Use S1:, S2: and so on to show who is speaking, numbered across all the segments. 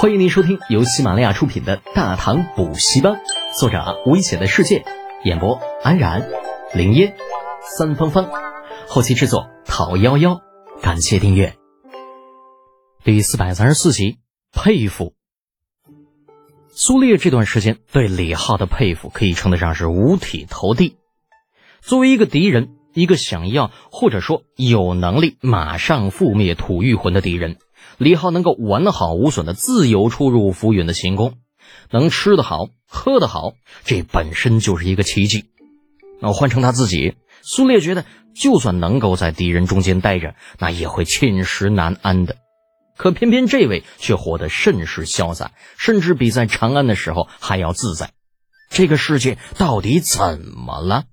S1: 欢迎您收听由喜马拉雅出品的《大唐补习班》，作者危险的世界，演播安然、林烟、三芳芳，后期制作陶幺幺。感谢订阅。第四百三十四集，佩服。苏烈这段时间对李浩的佩服可以称得上是五体投地。作为一个敌人，一个想要或者说有能力马上覆灭土御魂的敌人。李浩能够完好无损的自由出入浮云的行宫，能吃得好，喝得好，这本身就是一个奇迹。那换成他自己，苏烈觉得，就算能够在敌人中间待着，那也会寝食难安的。可偏偏这位却活得甚是潇洒，甚至比在长安的时候还要自在。这个世界到底怎么了？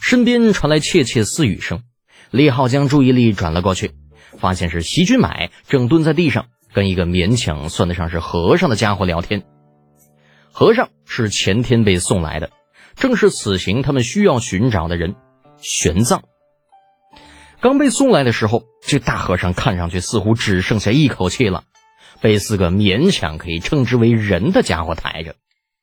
S1: 身边传来窃窃私语声，李浩将注意力转了过去。发现是席君买正蹲在地上跟一个勉强算得上是和尚的家伙聊天。和尚是前天被送来的，正是此行他们需要寻找的人——玄奘。刚被送来的时候，这大和尚看上去似乎只剩下一口气了，被四个勉强可以称之为人的家伙抬着。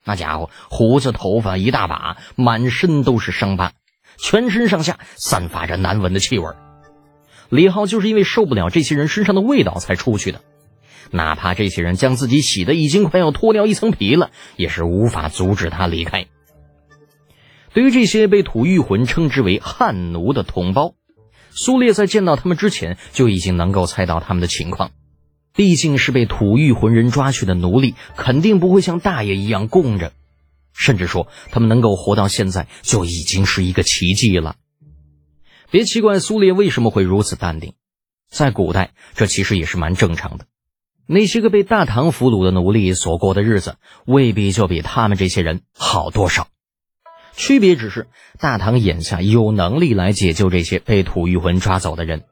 S1: 那家伙胡子头发一大把，满身都是伤疤，全身上下散发着难闻的气味。李浩就是因为受不了这些人身上的味道才出去的，哪怕这些人将自己洗得已经快要脱掉一层皮了，也是无法阻止他离开。对于这些被土御魂称之为汉奴的同胞，苏烈在见到他们之前就已经能够猜到他们的情况。毕竟是被土御魂人抓去的奴隶，肯定不会像大爷一样供着，甚至说他们能够活到现在就已经是一个奇迹了。别奇怪，苏烈为什么会如此淡定。在古代，这其实也是蛮正常的。那些个被大唐俘虏的奴隶所过的日子，未必就比他们这些人好多少。区别只是，大唐眼下有能力来解救这些被土御魂抓走的人，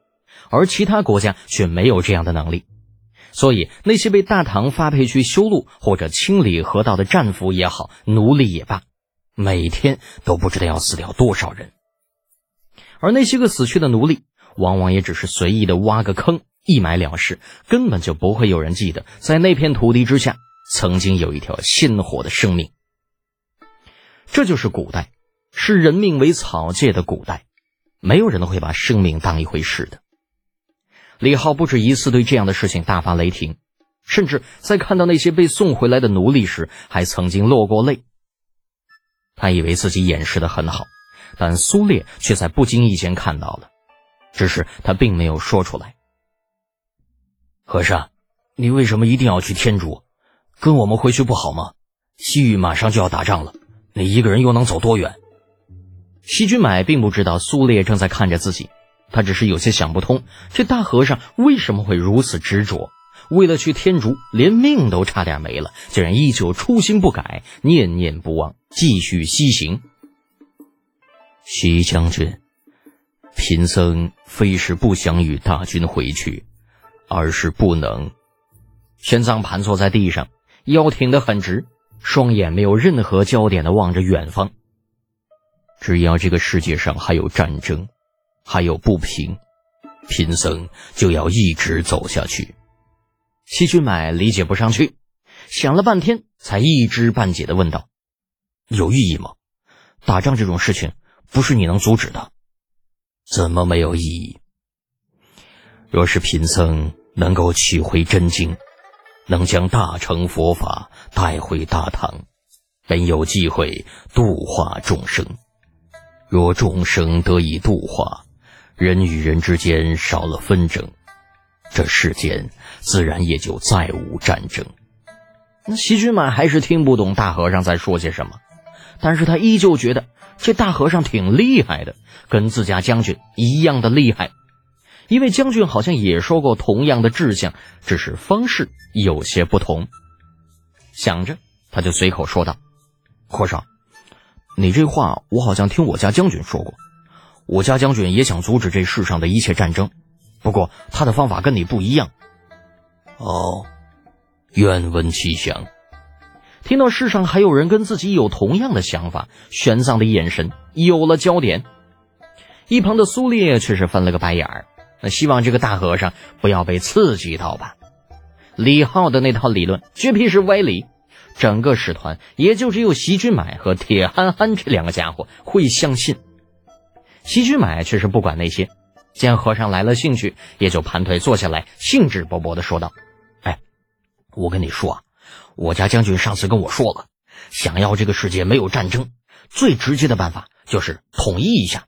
S1: 而其他国家却没有这样的能力。所以，那些被大唐发配去修路或者清理河道的战俘也好，奴隶也罢，每天都不知道要死掉多少人。而那些个死去的奴隶，往往也只是随意的挖个坑一埋了事，根本就不会有人记得，在那片土地之下曾经有一条鲜活的生命。这就是古代，视人命为草芥的古代，没有人会把生命当一回事的。李浩不止一次对这样的事情大发雷霆，甚至在看到那些被送回来的奴隶时，还曾经落过泪。他以为自己掩饰的很好。但苏烈却在不经意间看到了，只是他并没有说出来。和尚，你为什么一定要去天竺？跟我们回去不好吗？西域马上就要打仗了，你一个人又能走多远？西君买并不知道苏烈正在看着自己，他只是有些想不通，这大和尚为什么会如此执着？为了去天竺，连命都差点没了，竟然依旧初心不改，念念不忘，继续西行。徐将军，贫僧非是不想与大军回去，而是不能。玄奘盘坐在地上，腰挺得很直，双眼没有任何焦点的望着远方。只要这个世界上还有战争，还有不平，贫僧就要一直走下去。西君买理解不上去，想了半天，才一知半解的问道：“有意义吗？打仗这种事情？”不是你能阻止的，怎么没有意义？若是贫僧能够取回真经，能将大乘佛法带回大唐，本有机会度化众生。若众生得以度化，人与人之间少了纷争，这世间自然也就再无战争。那西君满还是听不懂大和尚在说些什么，但是他依旧觉得。这大和尚挺厉害的，跟自家将军一样的厉害。因为将军好像也说过同样的志向，只是方式有些不同。想着，他就随口说道：“和尚，你这话我好像听我家将军说过。我家将军也想阻止这世上的一切战争，不过他的方法跟你不一样。”
S2: 哦，愿闻其详。
S1: 听到世上还有人跟自己有同样的想法，玄奘的眼神有了焦点。一旁的苏烈却是翻了个白眼儿，那希望这个大和尚不要被刺激到吧。李浩的那套理论绝皮是歪理，整个使团也就只有席君买和铁憨憨这两个家伙会相信。席君买却是不管那些，见和尚来了兴趣，也就盘腿坐下来，兴致勃勃地说道：“哎，我跟你说啊，我家将军上次跟我说了，想要这个世界没有战争，最直接的办法就是统一一下。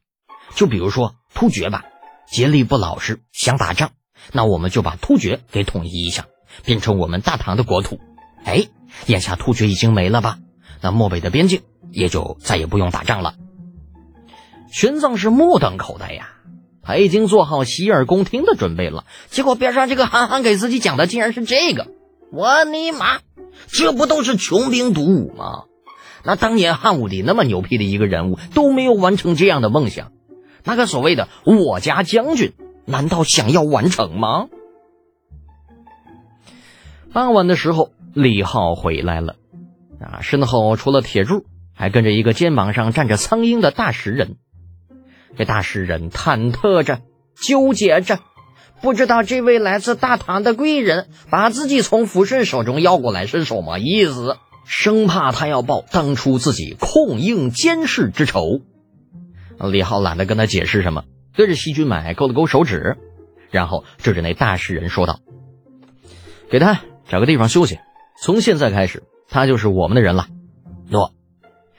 S1: 就比如说突厥吧，竭力不老实，想打仗，那我们就把突厥给统一一下，变成我们大唐的国土。哎，眼下突厥已经没了吧？那漠北的边境也就再也不用打仗了。”玄奘是目瞪口呆呀，他已经做好洗耳恭听的准备了。结果边上这个憨憨给自己讲的竟然是这个，我尼玛，这不都是穷兵黩武吗？那当年汉武帝那么牛批的一个人物都没有完成这样的梦想，那个所谓的我家将军难道想要完成吗？傍晚的时候，李浩回来了，啊，身后除了铁柱，还跟着一个肩膀上站着苍鹰的大石人。这大诗人忐忑着，纠结着，不知道这位来自大唐的贵人把自己从福顺手中要过来是什么意思，生怕他要报当初自己控应监视之仇。李浩懒得跟他解释什么，对着西君买勾了勾手指，然后指着那大诗人说道：“给他找个地方休息，从现在开始，他就是我们的人了。”诺。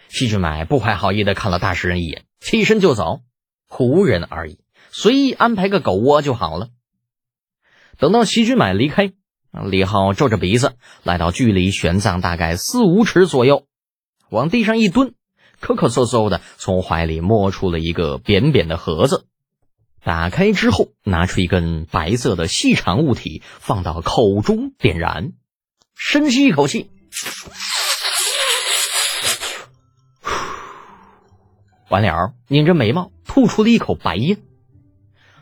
S1: 西君买不怀好意的看了大诗人一眼，起身就走。仆人而已，随意安排个狗窝就好了。等到席君买离开，李浩皱着鼻子来到距离玄奘大概四五尺左右，往地上一蹲，咳咳嗽嗽的从怀里摸出了一个扁扁的盒子，打开之后拿出一根白色的细长物体放到口中点燃，深吸一口气。完了，拧着眉毛吐出了一口白烟。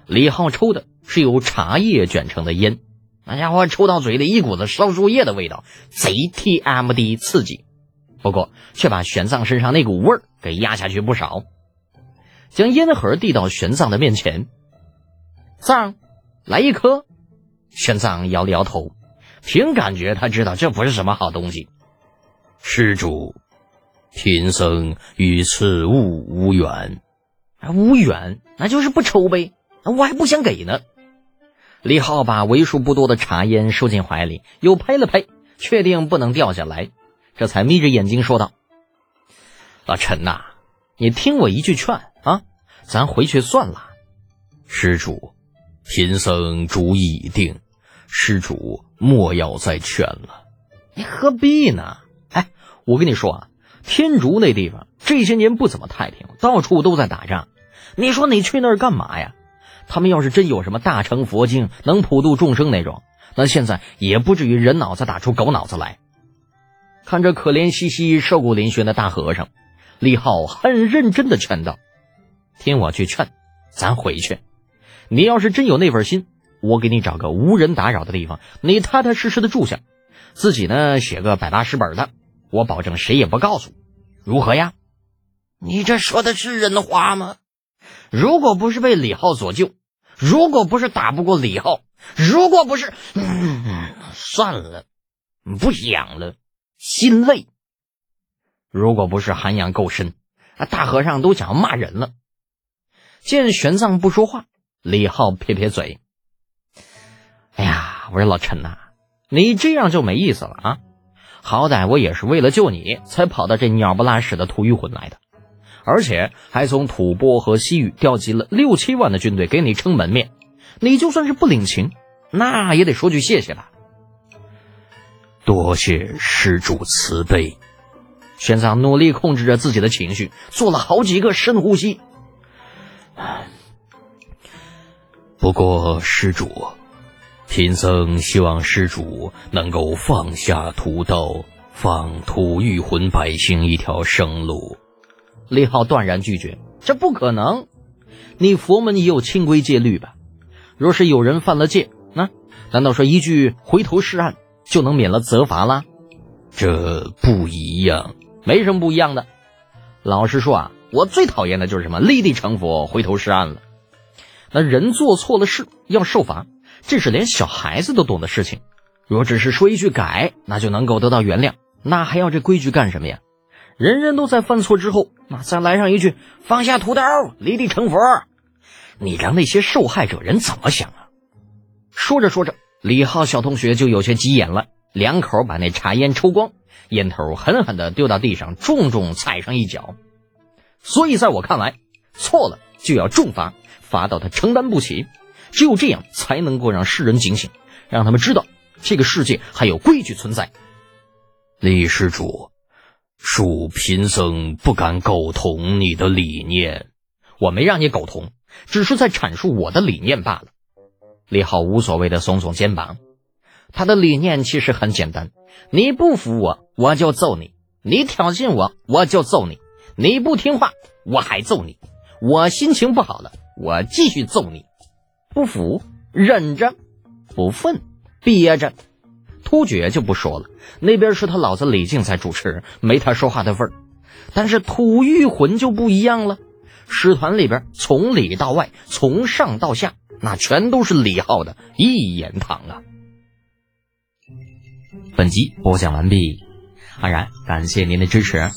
S1: 李浩抽的是由茶叶卷成的烟，那家伙抽到嘴里一股子烧树叶的味道，贼 T M D 刺激。不过却把玄奘身上那股味儿给压下去不少。将烟盒递到玄奘的面前，藏，来一颗。玄奘摇了摇头，凭感觉他知道这不是什么好东西。
S2: 施主。贫僧与此物无缘，
S1: 无缘那就是不抽呗，我还不想给呢。李浩把为数不多的茶烟收进怀里，又拍了拍，确定不能掉下来，这才眯着眼睛说道：“老陈呐，你听我一句劝啊，咱回去算了。
S2: 施主，贫僧主意已定，施主莫要再劝了。
S1: 你何必呢？哎，我跟你说啊。”天竺那地方这些年不怎么太平，到处都在打仗。你说你去那儿干嘛呀？他们要是真有什么大乘佛经能普度众生那种，那现在也不至于人脑子打出狗脑子来。看着可怜兮兮、瘦骨嶙峋的大和尚，李浩很认真的劝道：“听我去劝，咱回去。你要是真有那份心，我给你找个无人打扰的地方，你踏踏实实的住下，自己呢写个百八十本的。”我保证谁也不告诉，如何呀？你这说的是人话吗？如果不是被李浩所救，如果不是打不过李浩，如果不是……嗯，算了，不想了，心累。如果不是涵养够深，啊，大和尚都想要骂人了。见玄奘不说话，李浩撇撇嘴：“哎呀，我说老陈呐，你这样就没意思了啊。”好歹我也是为了救你才跑到这鸟不拉屎的吐谷浑来的，而且还从吐蕃和西域调集了六七万的军队给你撑门面，你就算是不领情，那也得说句谢谢吧。
S2: 多谢施主慈悲。
S1: 玄奘努力控制着自己的情绪，做了好几个深呼吸。
S2: 不过施主。贫僧希望施主能够放下屠刀，放吐谷浑百姓一条生路。
S1: 李浩断然拒绝：“这不可能！你佛门也有清规戒律吧？若是有人犯了戒，那难道说一句回头是岸就能免了责罚啦？
S2: 这不一样，
S1: 没什么不一样的。老实说啊，我最讨厌的就是什么立地成佛、回头是岸了。那人做错了事要受罚。”这是连小孩子都懂的事情，若只是说一句改，那就能够得到原谅，那还要这规矩干什么呀？人人都在犯错之后，那再来上一句放下屠刀，立地成佛，你让那些受害者人怎么想啊？说着说着，李浩小同学就有些急眼了，两口把那茶烟抽光，烟头狠狠地丢到地上，重重踩上一脚。所以，在我看来，错了就要重罚，罚到他承担不起。只有这样，才能够让世人警醒，让他们知道这个世界还有规矩存在。
S2: 李施主，恕贫僧不敢苟同你的理念。
S1: 我没让你苟同，只是在阐述我的理念罢了。李浩无所谓的耸耸肩膀，他的理念其实很简单：你不服我，我就揍你；你挑衅我，我就揍你；你不听话，我还揍你。我心情不好了，我继续揍你。不服，忍着；不愤，憋着。突厥就不说了，那边是他老子李靖在主持，没他说话的份儿。但是吐谷浑就不一样了，师团里边从里到外，从上到下，那全都是李浩的一言堂啊！本集播讲完毕，安然感谢您的支持。